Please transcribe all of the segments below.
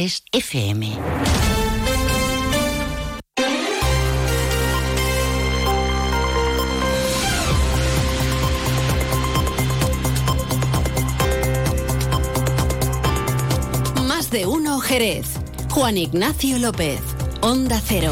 es FM. Más de uno Jerez. Juan Ignacio López. Onda Cero.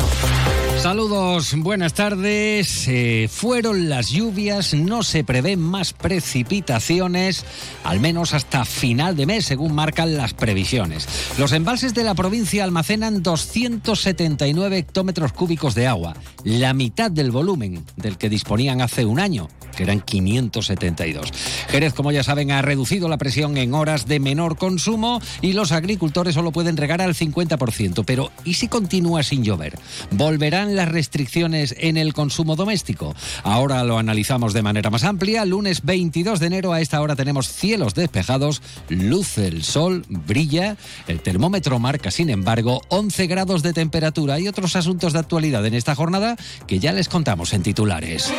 Saludos, buenas tardes. Eh, fueron las lluvias, no se prevén más precipitaciones, al menos hasta final de mes, según marcan las previsiones. Los embalses de la provincia almacenan 279 hectómetros cúbicos de agua, la mitad del volumen del que disponían hace un año que eran 572. Jerez, como ya saben, ha reducido la presión en horas de menor consumo y los agricultores solo pueden regar al 50%. Pero ¿y si continúa sin llover? ¿Volverán las restricciones en el consumo doméstico? Ahora lo analizamos de manera más amplia. Lunes 22 de enero a esta hora tenemos cielos despejados, luce el sol, brilla, el termómetro marca, sin embargo, 11 grados de temperatura y otros asuntos de actualidad en esta jornada que ya les contamos en titulares.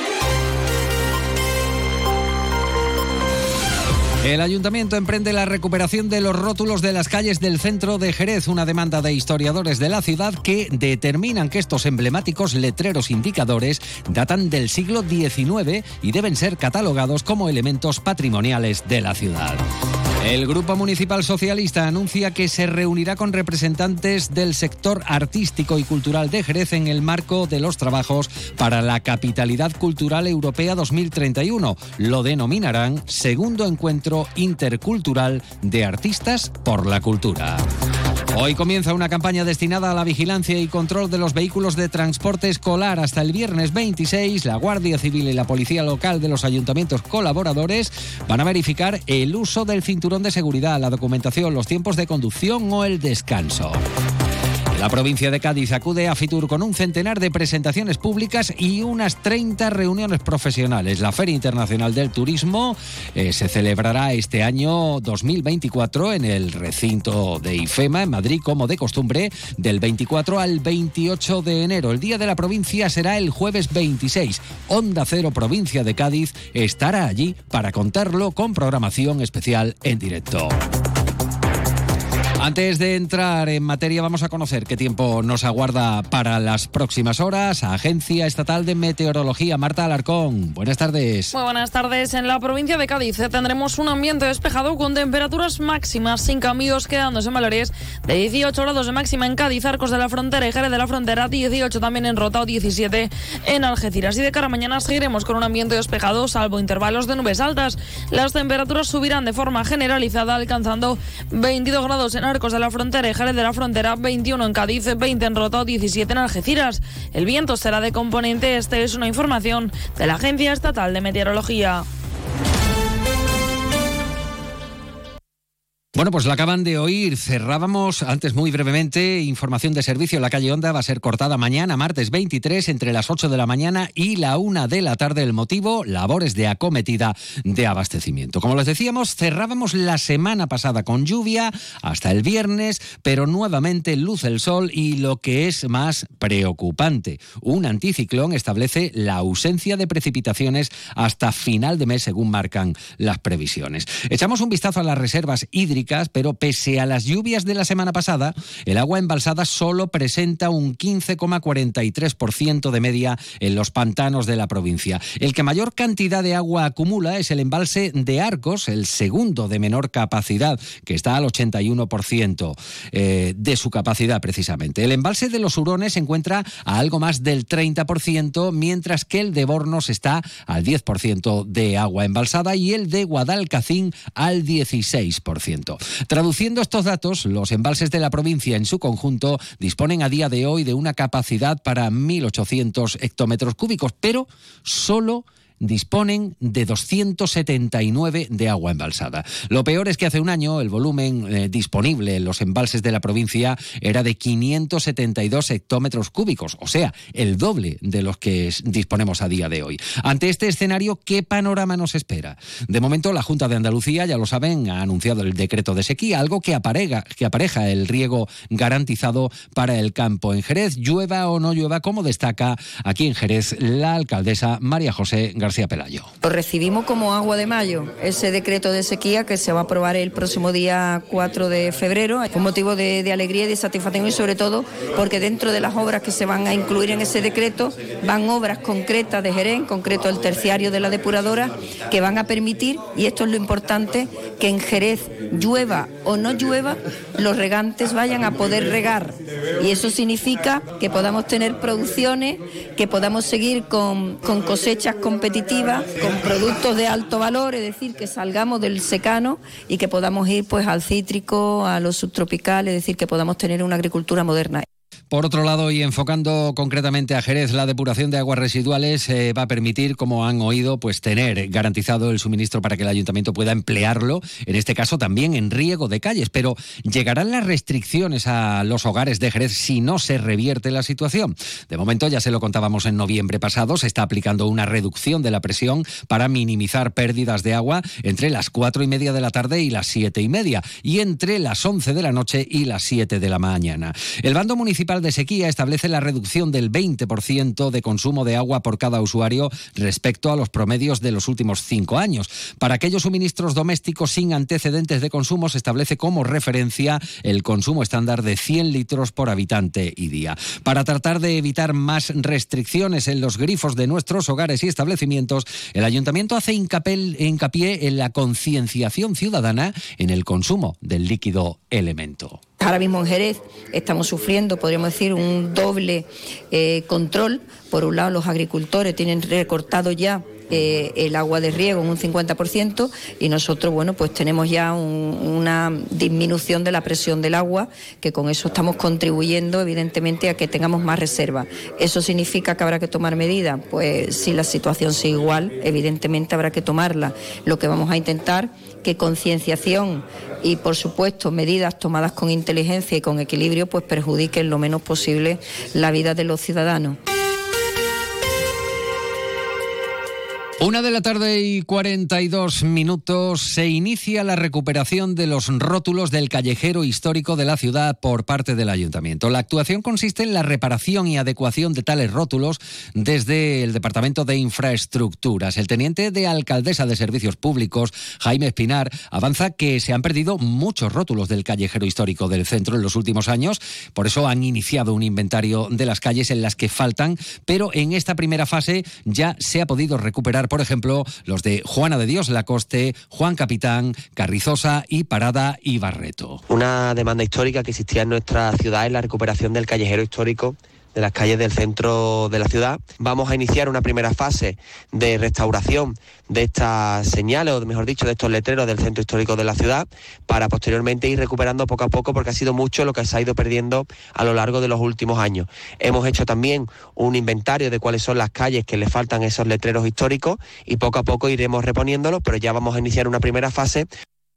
El ayuntamiento emprende la recuperación de los rótulos de las calles del centro de Jerez, una demanda de historiadores de la ciudad que determinan que estos emblemáticos letreros indicadores datan del siglo XIX y deben ser catalogados como elementos patrimoniales de la ciudad. El Grupo Municipal Socialista anuncia que se reunirá con representantes del sector artístico y cultural de Jerez en el marco de los trabajos para la Capitalidad Cultural Europea 2031. Lo denominarán Segundo Encuentro Intercultural de Artistas por la Cultura. Hoy comienza una campaña destinada a la vigilancia y control de los vehículos de transporte escolar. Hasta el viernes 26, la Guardia Civil y la Policía Local de los ayuntamientos colaboradores van a verificar el uso del cinturón de seguridad, la documentación, los tiempos de conducción o el descanso. La provincia de Cádiz acude a Fitur con un centenar de presentaciones públicas y unas 30 reuniones profesionales. La Feria Internacional del Turismo eh, se celebrará este año 2024 en el recinto de IFEMA en Madrid, como de costumbre, del 24 al 28 de enero. El día de la provincia será el jueves 26. Onda Cero Provincia de Cádiz estará allí para contarlo con programación especial en directo. Antes de entrar en materia, vamos a conocer qué tiempo nos aguarda para las próximas horas. Agencia Estatal de Meteorología, Marta Alarcón. Buenas tardes. Muy buenas tardes. En la provincia de Cádiz tendremos un ambiente despejado con temperaturas máximas sin cambios, quedándose en valores de 18 grados de máxima en Cádiz, Arcos de la Frontera y Jerez de la Frontera, 18 también en Rota o 17 en Algeciras. Y de cara a mañana seguiremos con un ambiente despejado, salvo intervalos de nubes altas. Las temperaturas subirán de forma generalizada, alcanzando 22 grados en Arcos de la Frontera y Jerez de la Frontera, 21 en Cádiz, 20 en Rota 17 en Algeciras. El viento será de componente este, es una información de la Agencia Estatal de Meteorología. Bueno, pues la acaban de oír. Cerrábamos antes muy brevemente información de servicio. La calle Honda va a ser cortada mañana, martes 23, entre las 8 de la mañana y la 1 de la tarde. El motivo, labores de acometida de abastecimiento. Como les decíamos, cerrábamos la semana pasada con lluvia hasta el viernes, pero nuevamente luce el sol y lo que es más preocupante, un anticiclón establece la ausencia de precipitaciones hasta final de mes, según marcan las previsiones. Echamos un vistazo a las reservas hídricas pero pese a las lluvias de la semana pasada, el agua embalsada solo presenta un 15,43% de media en los pantanos de la provincia. El que mayor cantidad de agua acumula es el embalse de Arcos, el segundo de menor capacidad, que está al 81% eh, de su capacidad precisamente. El embalse de los Hurones se encuentra a algo más del 30%, mientras que el de Bornos está al 10% de agua embalsada y el de Guadalcacín al 16%. Traduciendo estos datos, los embalses de la provincia en su conjunto disponen a día de hoy de una capacidad para 1.800 hectómetros cúbicos, pero solo disponen de 279 de agua embalsada. Lo peor es que hace un año el volumen eh, disponible en los embalses de la provincia era de 572 hectómetros cúbicos, o sea, el doble de los que disponemos a día de hoy. Ante este escenario, ¿qué panorama nos espera? De momento, la Junta de Andalucía, ya lo saben, ha anunciado el decreto de sequía, algo que apareja, que apareja el riego garantizado para el campo en Jerez, llueva o no llueva, como destaca aquí en Jerez la alcaldesa María José García García Pelayo. Recibimos como agua de mayo, ese decreto de sequía que se va a aprobar el próximo día 4 de febrero, con motivo de, de alegría y de satisfacción y sobre todo porque dentro de las obras que se van a incluir en ese decreto van obras concretas de Jerez, en concreto el terciario de la depuradora, que van a permitir, y esto es lo importante, que en Jerez llueva o no llueva, los regantes vayan a poder regar. Y eso significa que podamos tener producciones, que podamos seguir con, con cosechas competitivas, con productos de alto valor, es decir, que salgamos del secano y que podamos ir pues al cítrico, a los subtropicales, es decir, que podamos tener una agricultura moderna. Por otro lado, y enfocando concretamente a Jerez, la depuración de aguas residuales eh, va a permitir, como han oído, pues tener garantizado el suministro para que el ayuntamiento pueda emplearlo, en este caso también en riego de calles. Pero ¿llegarán las restricciones a los hogares de Jerez si no se revierte la situación? De momento, ya se lo contábamos en noviembre pasado, se está aplicando una reducción de la presión para minimizar pérdidas de agua entre las cuatro y media de la tarde y las siete y media, y entre las once de la noche y las siete de la mañana. El bando municipal de Sequía establece la reducción del 20% de consumo de agua por cada usuario respecto a los promedios de los últimos cinco años. Para aquellos suministros domésticos sin antecedentes de consumo se establece como referencia el consumo estándar de 100 litros por habitante y día. Para tratar de evitar más restricciones en los grifos de nuestros hogares y establecimientos, el ayuntamiento hace hincapié en la concienciación ciudadana en el consumo del líquido elemento. Ahora mismo en Jerez estamos sufriendo, podríamos decir, un doble eh, control. Por un lado, los agricultores tienen recortado ya eh, el agua de riego en un 50% y nosotros, bueno, pues tenemos ya un, una disminución de la presión del agua, que con eso estamos contribuyendo, evidentemente, a que tengamos más reserva. ¿Eso significa que habrá que tomar medidas? Pues si la situación sigue igual, evidentemente habrá que tomarla. Lo que vamos a intentar que concienciación y, por supuesto, medidas tomadas con inteligencia y con equilibrio, pues perjudiquen lo menos posible la vida de los ciudadanos. Una de la tarde y 42 minutos se inicia la recuperación de los rótulos del callejero histórico de la ciudad por parte del ayuntamiento. La actuación consiste en la reparación y adecuación de tales rótulos desde el Departamento de Infraestructuras. El teniente de alcaldesa de Servicios Públicos, Jaime Espinar, avanza que se han perdido muchos rótulos del callejero histórico del centro en los últimos años. Por eso han iniciado un inventario de las calles en las que faltan, pero en esta primera fase ya se ha podido recuperar por ejemplo, los de Juana de Dios Lacoste, Juan Capitán, Carrizosa y Parada y Barreto. Una demanda histórica que existía en nuestra ciudad es la recuperación del callejero histórico de las calles del centro de la ciudad. Vamos a iniciar una primera fase de restauración de estas señales, o mejor dicho, de estos letreros del centro histórico de la ciudad, para posteriormente ir recuperando poco a poco, porque ha sido mucho lo que se ha ido perdiendo a lo largo de los últimos años. Hemos hecho también un inventario de cuáles son las calles que le faltan esos letreros históricos y poco a poco iremos reponiéndolos, pero ya vamos a iniciar una primera fase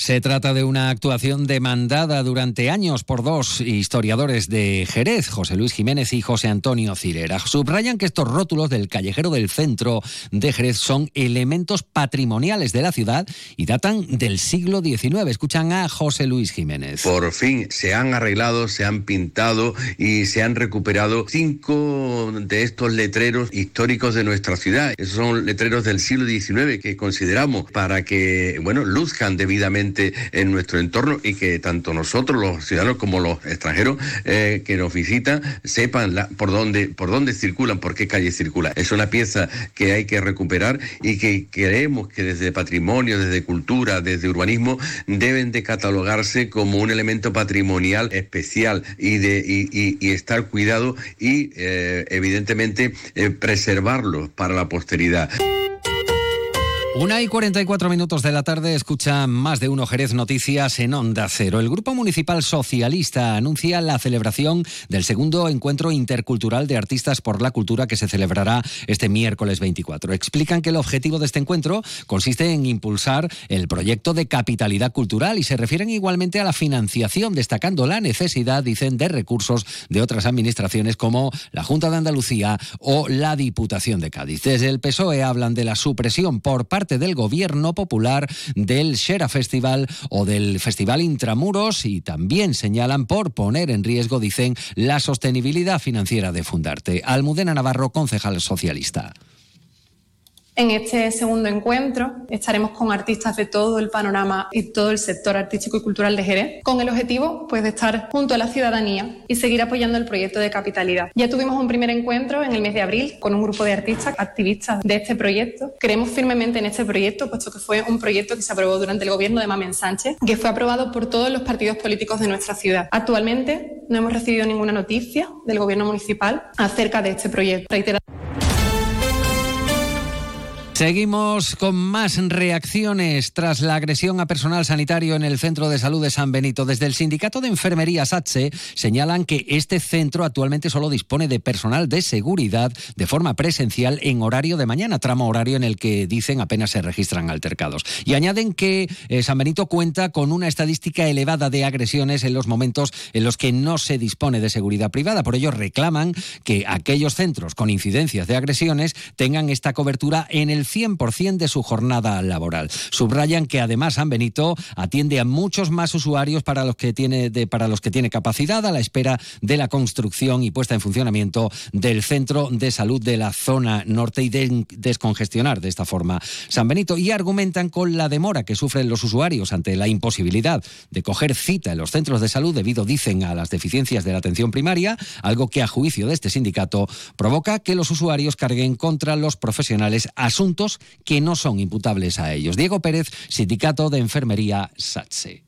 se trata de una actuación demandada durante años por dos historiadores de Jerez, José Luis Jiménez y José Antonio Cirera. Subrayan que estos rótulos del callejero del centro de Jerez son elementos patrimoniales de la ciudad y datan del siglo XIX. Escuchan a José Luis Jiménez. Por fin se han arreglado, se han pintado y se han recuperado cinco de estos letreros históricos de nuestra ciudad. Esos son letreros del siglo XIX que consideramos para que, bueno, luzcan debidamente en nuestro entorno y que tanto nosotros, los ciudadanos, como los extranjeros eh, que nos visitan, sepan por, dónde, por dónde circulan, por qué calle circula. Es una pieza que hay que recuperar y que creemos que desde patrimonio, desde cultura, desde urbanismo, deben de catalogarse como un elemento patrimonial especial y, de, y, estar cuidado y eh, evidentemente eh, preservarlo para la posteridad. Una y 44 minutos de la tarde escucha más de uno Jerez Noticias en Onda Cero. El Grupo Municipal Socialista anuncia la celebración del segundo encuentro intercultural de artistas por la cultura que se celebrará este miércoles 24. Explican que el objetivo de este encuentro consiste en impulsar el proyecto de capitalidad cultural y se refieren igualmente a la financiación, destacando la necesidad, dicen, de recursos de otras administraciones como la Junta de Andalucía o la Diputación de Cádiz. Desde el PSOE hablan de la supresión por parte del gobierno popular del Shera Festival o del Festival Intramuros y también señalan por poner en riesgo, dicen, la sostenibilidad financiera de Fundarte. Almudena Navarro, concejal socialista. En este segundo encuentro estaremos con artistas de todo el panorama y todo el sector artístico y cultural de Jerez, con el objetivo pues, de estar junto a la ciudadanía y seguir apoyando el proyecto de capitalidad. Ya tuvimos un primer encuentro en el mes de abril con un grupo de artistas activistas de este proyecto. Creemos firmemente en este proyecto, puesto que fue un proyecto que se aprobó durante el gobierno de Mamen Sánchez, que fue aprobado por todos los partidos políticos de nuestra ciudad. Actualmente no hemos recibido ninguna noticia del gobierno municipal acerca de este proyecto. Seguimos con más reacciones tras la agresión a personal sanitario en el Centro de Salud de San Benito. Desde el Sindicato de Enfermería SATSE señalan que este centro actualmente solo dispone de personal de seguridad de forma presencial en horario de mañana, tramo horario en el que dicen apenas se registran altercados. Y añaden que eh, San Benito cuenta con una estadística elevada de agresiones en los momentos en los que no se dispone de seguridad privada. Por ello reclaman que aquellos centros con incidencias de agresiones tengan esta cobertura en el 100% de su jornada laboral. Subrayan que además San Benito atiende a muchos más usuarios para los que tiene, para los que tiene capacidad a la espera de la construcción y puesta en funcionamiento del centro de salud de la zona norte y de descongestionar de esta forma San Benito. Y argumentan con la demora que sufren los usuarios ante la imposibilidad de coger cita en los centros de salud debido, dicen, a las deficiencias de la atención primaria, algo que a juicio de este sindicato provoca que los usuarios carguen contra los profesionales asuntos que no son imputables a ellos. Diego Pérez, Sindicato de Enfermería SATSE.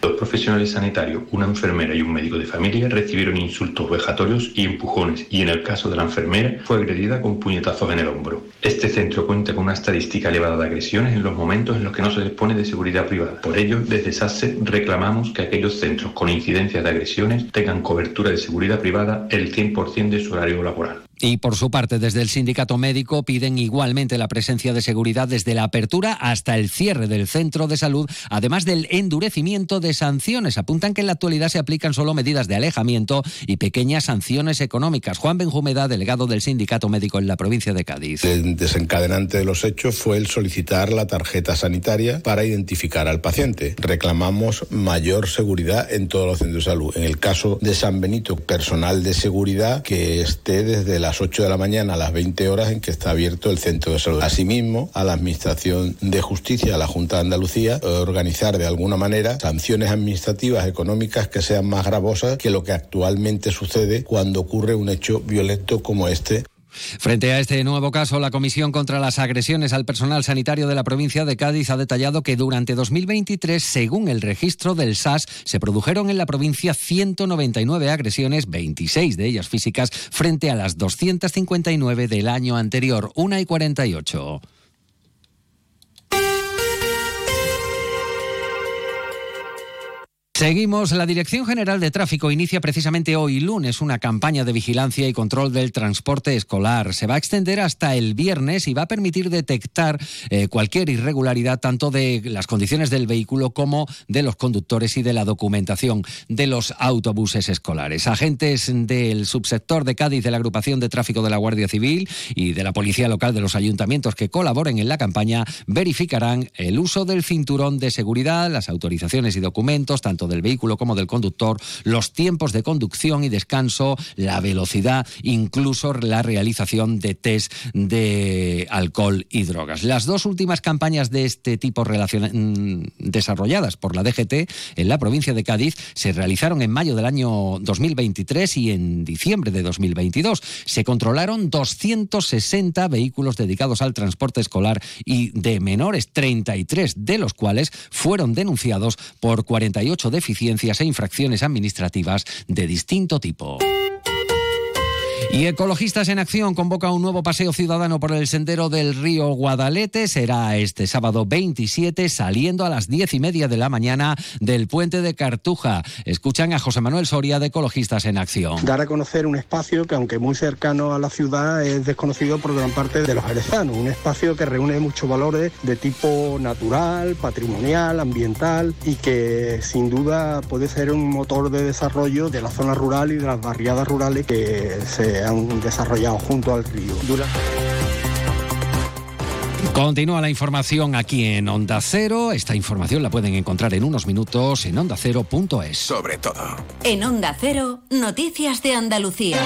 Dos profesionales sanitarios, una enfermera y un médico de familia, recibieron insultos vejatorios y empujones y en el caso de la enfermera fue agredida con puñetazos en el hombro. Este centro cuenta con una estadística elevada de agresiones en los momentos en los que no se dispone de seguridad privada. Por ello, desde SASE reclamamos que aquellos centros con incidencias de agresiones tengan cobertura de seguridad privada el 100% de su horario laboral. Y por su parte, desde el sindicato médico piden igualmente la presencia de seguridad desde la apertura hasta el cierre del centro de salud, además del endurecimiento de sanciones. Apuntan que en la actualidad se aplican solo medidas de alejamiento y pequeñas sanciones económicas. Juan Benjumeda, delegado del sindicato médico en la provincia de Cádiz. El desencadenante de los hechos fue el solicitar la tarjeta sanitaria para identificar al paciente. Reclamamos mayor seguridad en todos los centros de salud. En el caso de San Benito, personal de seguridad que esté desde la las 8 de la mañana a las 20 horas en que está abierto el centro de salud. Asimismo, a la Administración de Justicia, a la Junta de Andalucía, organizar de alguna manera sanciones administrativas económicas que sean más gravosas que lo que actualmente sucede cuando ocurre un hecho violento como este. Frente a este nuevo caso, la Comisión contra las Agresiones al Personal Sanitario de la provincia de Cádiz ha detallado que durante 2023, según el registro del SAS, se produjeron en la provincia 199 agresiones, 26 de ellas físicas, frente a las 259 del año anterior, 1 y 48. Seguimos. La Dirección General de Tráfico inicia precisamente hoy lunes una campaña de vigilancia y control del transporte escolar. Se va a extender hasta el viernes y va a permitir detectar eh, cualquier irregularidad tanto de las condiciones del vehículo como de los conductores y de la documentación de los autobuses escolares. Agentes del subsector de Cádiz de la Agrupación de Tráfico de la Guardia Civil y de la Policía Local de los ayuntamientos que colaboren en la campaña verificarán el uso del cinturón de seguridad, las autorizaciones y documentos, tanto del vehículo como del conductor, los tiempos de conducción y descanso, la velocidad, incluso la realización de test de alcohol y drogas. Las dos últimas campañas de este tipo mm, desarrolladas por la DGT en la provincia de Cádiz se realizaron en mayo del año 2023 y en diciembre de 2022. Se controlaron 260 vehículos dedicados al transporte escolar y de menores, 33 de los cuales fueron denunciados por 48 deficiencias e infracciones administrativas de distinto tipo. Y Ecologistas en Acción convoca un nuevo paseo ciudadano por el sendero del río Guadalete. Será este sábado 27, saliendo a las diez y media de la mañana del puente de Cartuja. Escuchan a José Manuel Soria de Ecologistas en Acción. Dar a conocer un espacio que, aunque muy cercano a la ciudad, es desconocido por gran parte de los jerezanos. Un espacio que reúne muchos valores de tipo natural, patrimonial, ambiental y que sin duda puede ser un motor de desarrollo de la zona rural y de las barriadas rurales que se han desarrollado junto al río. Continúa la información aquí en Onda Cero. Esta información la pueden encontrar en unos minutos en ondacero.es. Sobre todo. En Onda Cero, noticias de Andalucía.